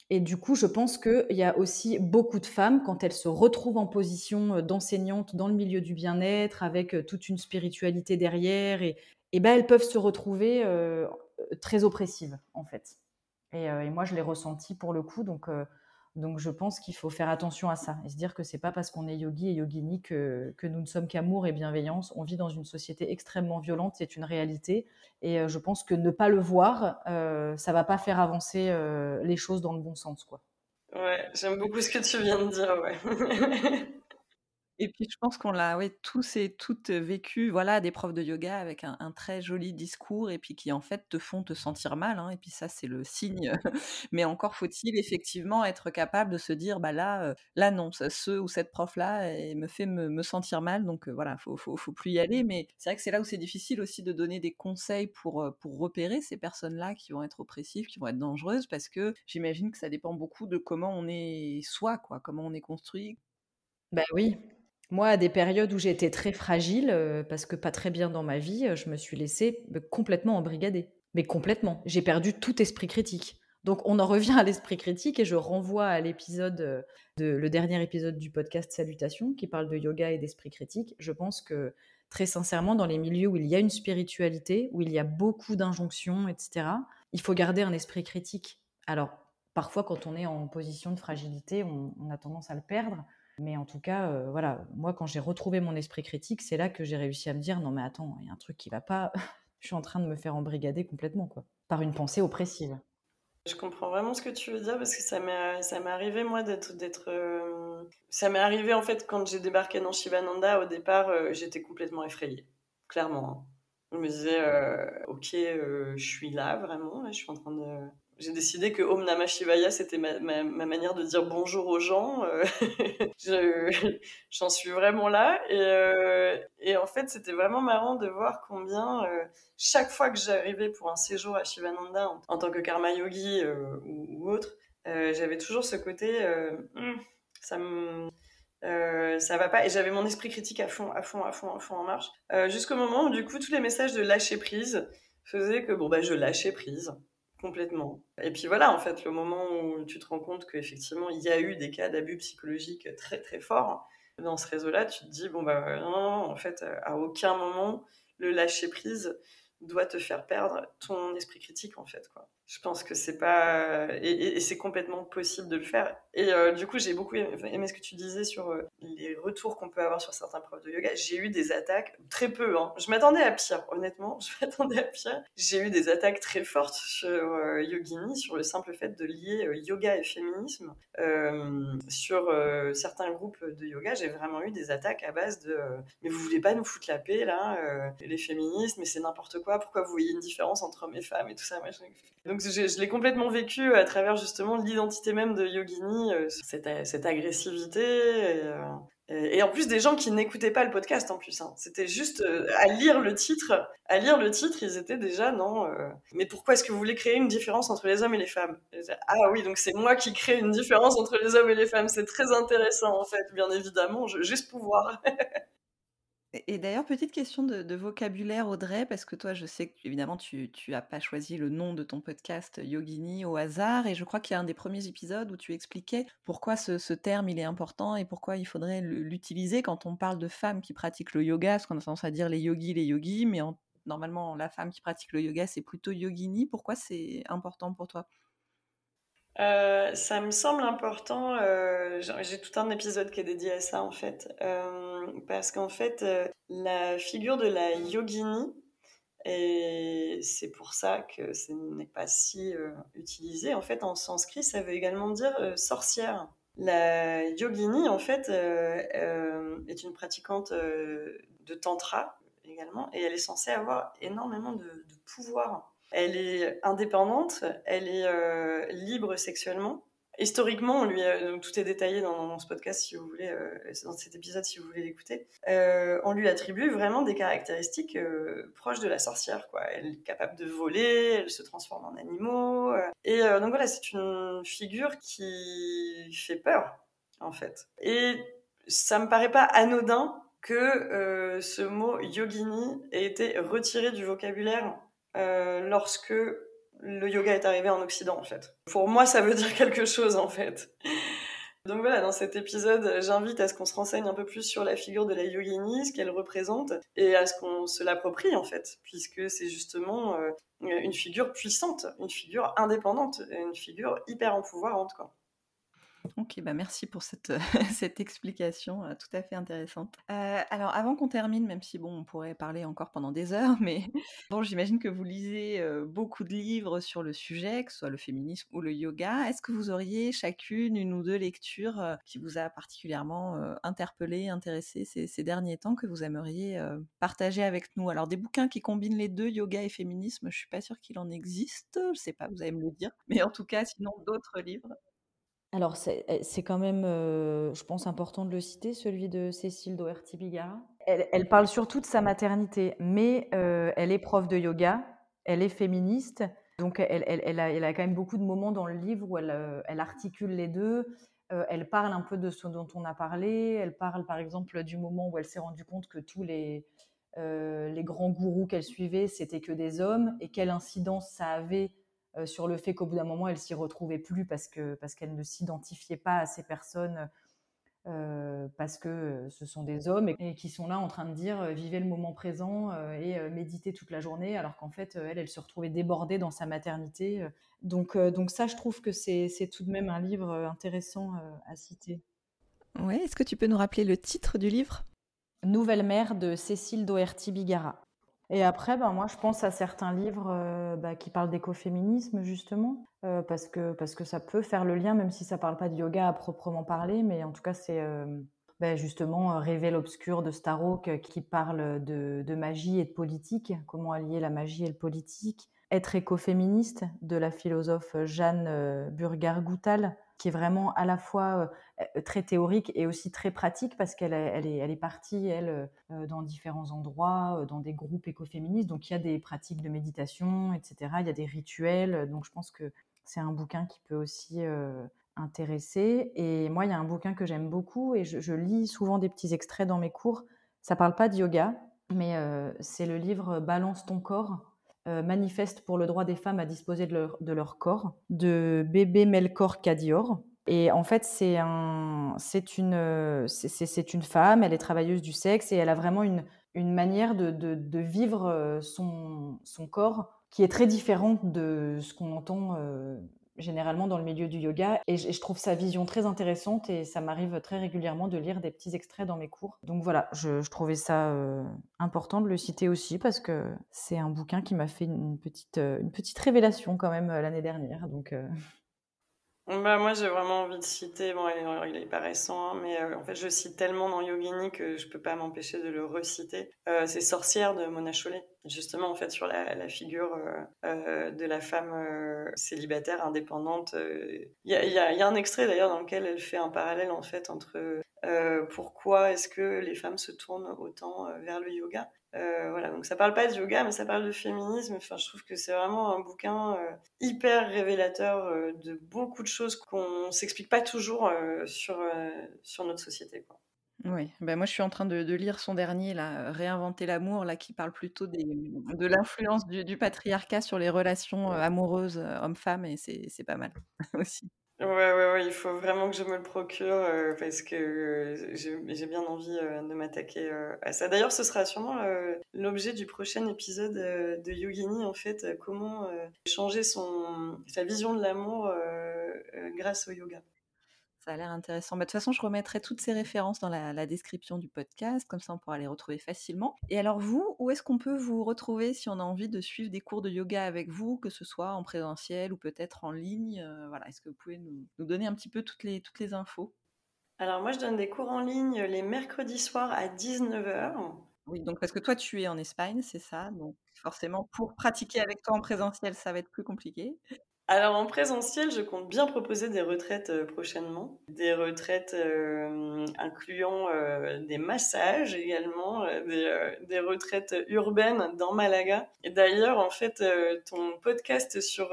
Et du coup, je pense qu'il y a aussi beaucoup de femmes, quand elles se retrouvent en position d'enseignante dans le milieu du bien-être, avec toute une spiritualité derrière, et, ben, elles peuvent se retrouver très oppressives, en fait. Et, moi, je l'ai ressenti pour le coup. Donc, Donc je pense qu'il faut faire attention à ça et se dire que c'est pas parce qu'on est yogi et yogini que, que nous ne sommes qu'amour et bienveillance. On vit dans une société extrêmement violente, c'est une réalité. Et euh, je pense que ne pas le voir, euh, ça va pas faire avancer euh, les choses dans le bon sens. Quoi. Ouais, j'aime beaucoup ce que tu viens de dire, ouais. Et puis je pense qu'on l'a ouais, tous et toutes vécu, voilà, des profs de yoga avec un, très joli discours et puis qui en fait te font te sentir mal. Hein, et puis ça, c'est le signe. Mais encore faut-il effectivement être capable de se dire, bah là, là non, ce ou cette prof-là me fait me, sentir mal. Donc voilà, faut, faut, faut, plus y aller. Mais c'est vrai que c'est là où c'est difficile aussi de donner des conseils pour, pour repérer ces personnes-là qui vont être oppressives, qui vont être dangereuses, parce que j'imagine que ça dépend beaucoup de comment on est soi, quoi, comment on est construit. Ben oui, moi, à des périodes où j'étais très fragile, euh, parce que pas très bien dans ma vie, euh, je me suis laissée euh, complètement embrigader. Mais complètement. J'ai perdu tout esprit critique. Donc, on en revient à l'esprit critique et je renvoie à l'épisode, de, le dernier épisode du podcast Salutations qui parle de yoga et d'esprit critique. Je pense que très sincèrement, dans les milieux où il y a une spiritualité, où il y a beaucoup d'injonctions, etc., il faut garder un esprit critique. Alors, parfois, quand on est en position de fragilité, on a tendance à le perdre. Mais en tout cas, euh, voilà, moi, quand j'ai retrouvé mon esprit critique, c'est là que j'ai réussi à me dire non, mais attends, il y a un truc qui va pas. je suis en train de me faire embrigader complètement, quoi, par une pensée oppressive. Je comprends vraiment ce que tu veux dire parce que ça m'est ça m'est arrivé moi d'être d'être euh, ça m'est arrivé en fait quand j'ai débarqué dans Shivananda au départ euh, j'étais complètement effrayée clairement hein. je me disais ok je suis là vraiment je suis en train de j'ai décidé que Om Namah Shivaya, c'était ma, ma, manière de dire bonjour aux gens. Euh, j'en suis vraiment là. Et, euh, et en fait, c'était vraiment marrant de voir combien, euh, chaque fois que j'arrivais pour un séjour à Shivananda en, tant que karma yogi ou, autre, j'avais toujours ce côté, hmm, ça me. va pas et j'avais mon esprit critique à fond à fond à fond à fond en marche jusqu'au moment où du coup tous les messages de lâcher prise faisaient que bon bah je lâchais prise Complètement. Et puis voilà, en fait, le moment où tu te rends compte qu'effectivement, il y a eu des cas d'abus psychologiques très très forts dans ce réseau-là, tu te dis, bon, bah non, en fait, à aucun moment, le lâcher prise doit te faire perdre ton esprit critique, en fait, quoi je pense que c'est pas et, c'est complètement possible de le faire. Et euh, du coup j'ai beaucoup aimé, ce que tu disais sur euh, les retours qu'on peut avoir sur certains profs de yoga. J'ai eu des attaques très peu hein. je m'attendais à pire honnêtement. Je m'attendais à pire. J'ai eu des attaques très fortes sur euh, Yogini sur le simple fait de lier yoga et féminisme. Sur certains groupes de yoga j'ai vraiment eu des attaques à base de mais vous voulez pas nous foutre la paix là les féministes mais c'est n'importe quoi. Pourquoi vous voyez une différence entre hommes et femmes et tout ça je, l'ai complètement vécu à travers justement l'identité même de Yogini, euh, cette, cette, agressivité. Euh, et, en plus des gens qui n'écoutaient pas le podcast en plus. Hein. C'était juste euh, à lire le titre. À lire le titre, ils étaient déjà non. mais pourquoi est-ce que vous voulez créer une différence entre les hommes et les femmes? Ah oui, donc c'est moi qui crée une différence entre les hommes et les femmes. C'est très intéressant en fait, bien évidemment. J'ai ce pouvoir. Et d'ailleurs, petite question de, vocabulaire, Audrey, parce que toi, je sais que évidemment, tu n'as pas choisi le nom de ton podcast Yogini au hasard, et je crois qu'il y a un des premiers épisodes où tu expliquais pourquoi ce, terme il est important et pourquoi il faudrait l'utiliser quand on parle de femmes qui pratiquent le yoga, parce qu'on a tendance à dire les yogis, les yogis, mais normalement, la femme qui pratique le yoga, c'est plutôt yogini. Pourquoi c'est important pour toi? Euh, ça me semble important. Euh, j'ai tout un épisode qui est dédié à ça en fait, euh, parce qu'en fait, la figure de la yogini, et c'est pour ça que ce n'est pas si utilisé. En fait, en sanskrit, ça veut également dire sorcière. La yogini, en fait, est une pratiquante de tantra également, et elle est censée avoir énormément de, de pouvoir elle est indépendante, elle est euh, libre sexuellement. Historiquement, on lui tout est détaillé dans, ce podcast si vous voulez, euh, dans cet épisode si vous voulez l'écouter. Euh, on lui attribue vraiment des caractéristiques proches de la sorcière. Quoi. Elle est capable de voler, elle se transforme en animaux. et donc voilà, c'est une figure qui fait peur en fait. Et ça me paraît pas anodin que ce mot yogini ait été retiré du vocabulaire euh, lorsque le yoga est arrivé en Occident, en fait. Pour moi, ça veut dire quelque chose, en fait. Donc voilà, dans cet épisode, j'invite à ce qu'on se renseigne un peu plus sur la figure de la yogini, ce qu'elle représente, et à ce qu'on se l'approprie, en fait, puisque c'est justement euh, une figure puissante, une figure indépendante, une figure hyper empouvoirante, quoi. Ok, bah merci pour cette, cette explication tout à fait intéressante. alors, avant qu'on termine, même si bon, on pourrait parler encore pendant des heures, mais bon, j'imagine que vous lisez beaucoup de livres sur le sujet, que ce soit le féminisme ou le yoga. Est-ce que vous auriez chacune une ou deux lectures qui vous a particulièrement interpellé, intéressé ces, derniers temps que vous aimeriez partager avec nous? Alors, des bouquins qui combinent les deux, yoga et féminisme, je suis pas sûre qu'il en existe. Je sais pas, vous allez me le dire. Mais en tout cas, sinon, d'autres livres. Alors eh, c'est quand même, euh, je pense, important de le citer, celui de Cécile Doherty-Bigara. Elle, parle surtout de sa maternité, mais euh, elle est prof de yoga, elle est féministe, donc elle, elle, a, elle, a, quand même beaucoup de moments dans le livre où elle, euh, articule les deux. elle parle un peu de ce dont on a parlé. Elle parle par exemple du moment où elle s'est rendue compte que tous les, les grands gourous qu'elle suivait, c'était que des hommes, et quelle incidence ça avait euh, sur le fait qu'au bout d'un moment, elle s'y retrouvait plus parce que parce qu'elle ne s'identifiait pas à ces personnes euh, parce que ce sont des hommes et, qui sont là en train de dire euh, vivez le moment présent et méditez toute la journée, alors qu'en fait, elle, elle se retrouvait débordée dans sa maternité. Donc, donc ça, je trouve que c'est tout de même un livre intéressant à citer. Ouais, est-ce que tu peux nous rappeler le titre du livre? Nouvelle mère de Cécile Doherty-Bigara. Et après, ben, moi, je pense à certains livres euh, bah, qui parlent d'écoféminisme, justement, euh, parce, que, parce que ça peut faire le lien, même si ça ne parle pas de yoga à proprement parler, mais en tout cas, c'est euh, bah, justement Rêver l'obscur de Starhawk qui parle de, de, magie et de politique, comment allier la magie et le politique. Être écoféministe de la philosophe Jeanne Burgar-Goutal, qui est vraiment à la fois euh, très théorique et aussi très pratique parce qu'elle elle est, partie, elle, euh, dans différents endroits, euh, dans des groupes écoféministes. Donc il y a des pratiques de méditation, etc. Il y a des rituels. Donc je pense que c'est un bouquin qui peut aussi intéresser. Et moi, il y a un bouquin que j'aime beaucoup et je, lis souvent des petits extraits dans mes cours. Ça parle pas de yoga, mais c'est le livre Balance ton corps. Manifeste pour le droit des femmes à disposer de leur, de leur corps de bébé Melkor Kadior. Et en fait, c'est un, une, c'est, une femme, elle est travailleuse du sexe et elle a vraiment une, une manière de, de, vivre euh, son, son, corps qui est très différente de ce qu'on entend euh, généralement dans le milieu du yoga. Et je, trouve sa vision très intéressante et ça m'arrive très régulièrement de lire des petits extraits dans mes cours. Donc voilà, je, trouvais ça euh, important de le citer aussi parce que c'est un bouquin qui m'a fait une petite, une petite révélation quand même l'année dernière. Donc bah, moi, j'ai vraiment envie de citer, bon, il est pas récent, hein, mais euh, en fait, je cite tellement dans Yogini que je peux pas m'empêcher de le reciter. Euh, c'est Sorcière de Mona Chollet, justement, en fait, sur la, figure euh, euh de la femme célibataire, indépendante. Il y a, y, y, a, un extrait d'ailleurs dans lequel elle fait un parallèle, en fait, entre pourquoi est-ce que les femmes se tournent autant vers le yoga? Voilà, donc ça parle pas de yoga, mais ça parle de féminisme. Enfin, je trouve que c'est vraiment un bouquin euh, hyper révélateur euh, de beaucoup de choses qu'on s'explique pas toujours sur, sur notre société. Quoi. Oui, ben moi je suis en train de, lire son dernier, là, Réinventer l'amour, là, qui parle plutôt des, de l'influence du, du, patriarcat sur les relations amoureuses hommes-femmes, et c'est pas mal aussi. Ouais, ouais, ouais, il faut vraiment que je me le procure euh, parce que euh, j'ai bien envie euh, de m'attaquer à ça. D'ailleurs, ce sera sûrement l'objet du prochain épisode de Yogini, en fait, comment changer son, sa vision de l'amour grâce au yoga. Ça a l'air intéressant. Bah, de toute façon, je remettrai toutes ces références dans la, description du podcast, comme ça on pourra les retrouver facilement. Et alors vous, où est-ce qu'on peut vous retrouver si on a envie de suivre des cours de yoga avec vous, que ce soit en présentiel ou peut-être en ligne euh, Voilà, est-ce que vous pouvez nous, donner un petit peu toutes les, toutes les infos? Alors moi, je donne des cours en ligne les mercredis soirs à 19h. Oui, donc parce que toi, tu es en Espagne, c'est ça? Donc forcément, pour pratiquer avec toi en présentiel, ça va être plus compliqué. Alors en présentiel, je compte bien proposer des retraites euh, prochainement, des retraites euh, incluant euh, des massages également, des, retraites urbaines dans Malaga. Et d'ailleurs, en fait, ton podcast sur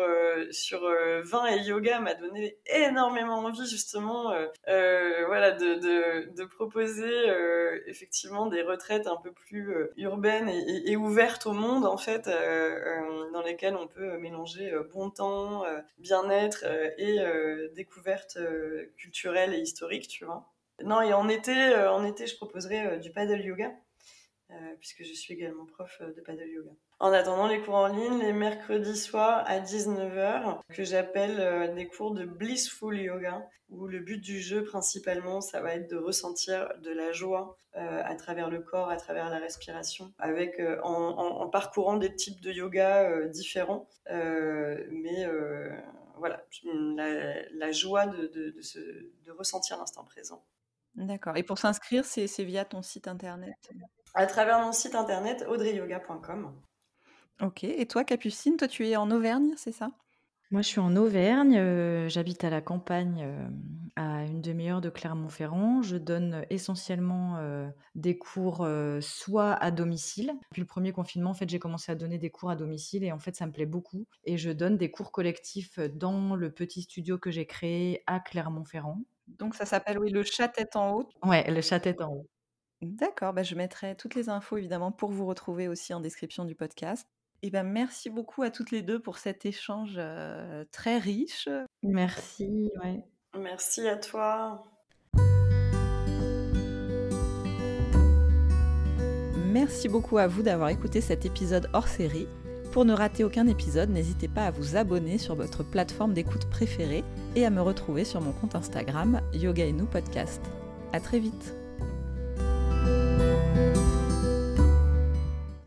sur vin et yoga m'a donné énormément envie justement, voilà, de, proposer effectivement des retraites un peu plus urbaines et, et, ouvertes au monde en fait, dans lesquelles on peut mélanger bon temps bien-être euh, et euh, découverte culturelle et historique, tu vois. Non, et en été, en été je proposerai du paddle yoga. puisque je suis également prof de paddle yoga. En attendant les cours en ligne, les mercredis soirs à 19h, que j'appelle des cours de blissful yoga, où le but du jeu principalement, ça va être de ressentir de la joie à travers le corps, à travers la respiration, avec en, parcourant des types de yoga différents, mais voilà, la, joie de, de ressentir l'instant présent. D'accord. Et pour s'inscrire, c'est via ton site internet? À travers mon site internet audreyyoga.com. Ok. Et toi, Capucine, toi, tu es en Auvergne, c'est ça? Moi, je suis en Auvergne. Euh, j'habite à la campagne, euh, à une demi-heure de Clermont-Ferrand. Je donne essentiellement euh, des cours soit à domicile. Depuis le premier confinement, en fait, j'ai commencé à donner des cours à domicile et en fait, ça me plaît beaucoup. Et je donne des cours collectifs dans le petit studio que j'ai créé à Clermont-Ferrand. Donc ça s'appelle, oui, le chat tête en haut. Ouais, le chat tête en haut. D'accord, bah, je mettrai toutes les infos évidemment pour vous retrouver aussi en description du podcast. Et ben merci beaucoup à toutes les deux pour cet échange très riche. Merci, ouais. Merci à toi. Merci beaucoup à vous d'avoir écouté cet épisode hors série. Pour ne rater aucun épisode, n'hésitez pas à vous abonner sur votre plateforme d'écoute préférée et à me retrouver sur mon compte Instagram Yoga et nous podcast. À très vite.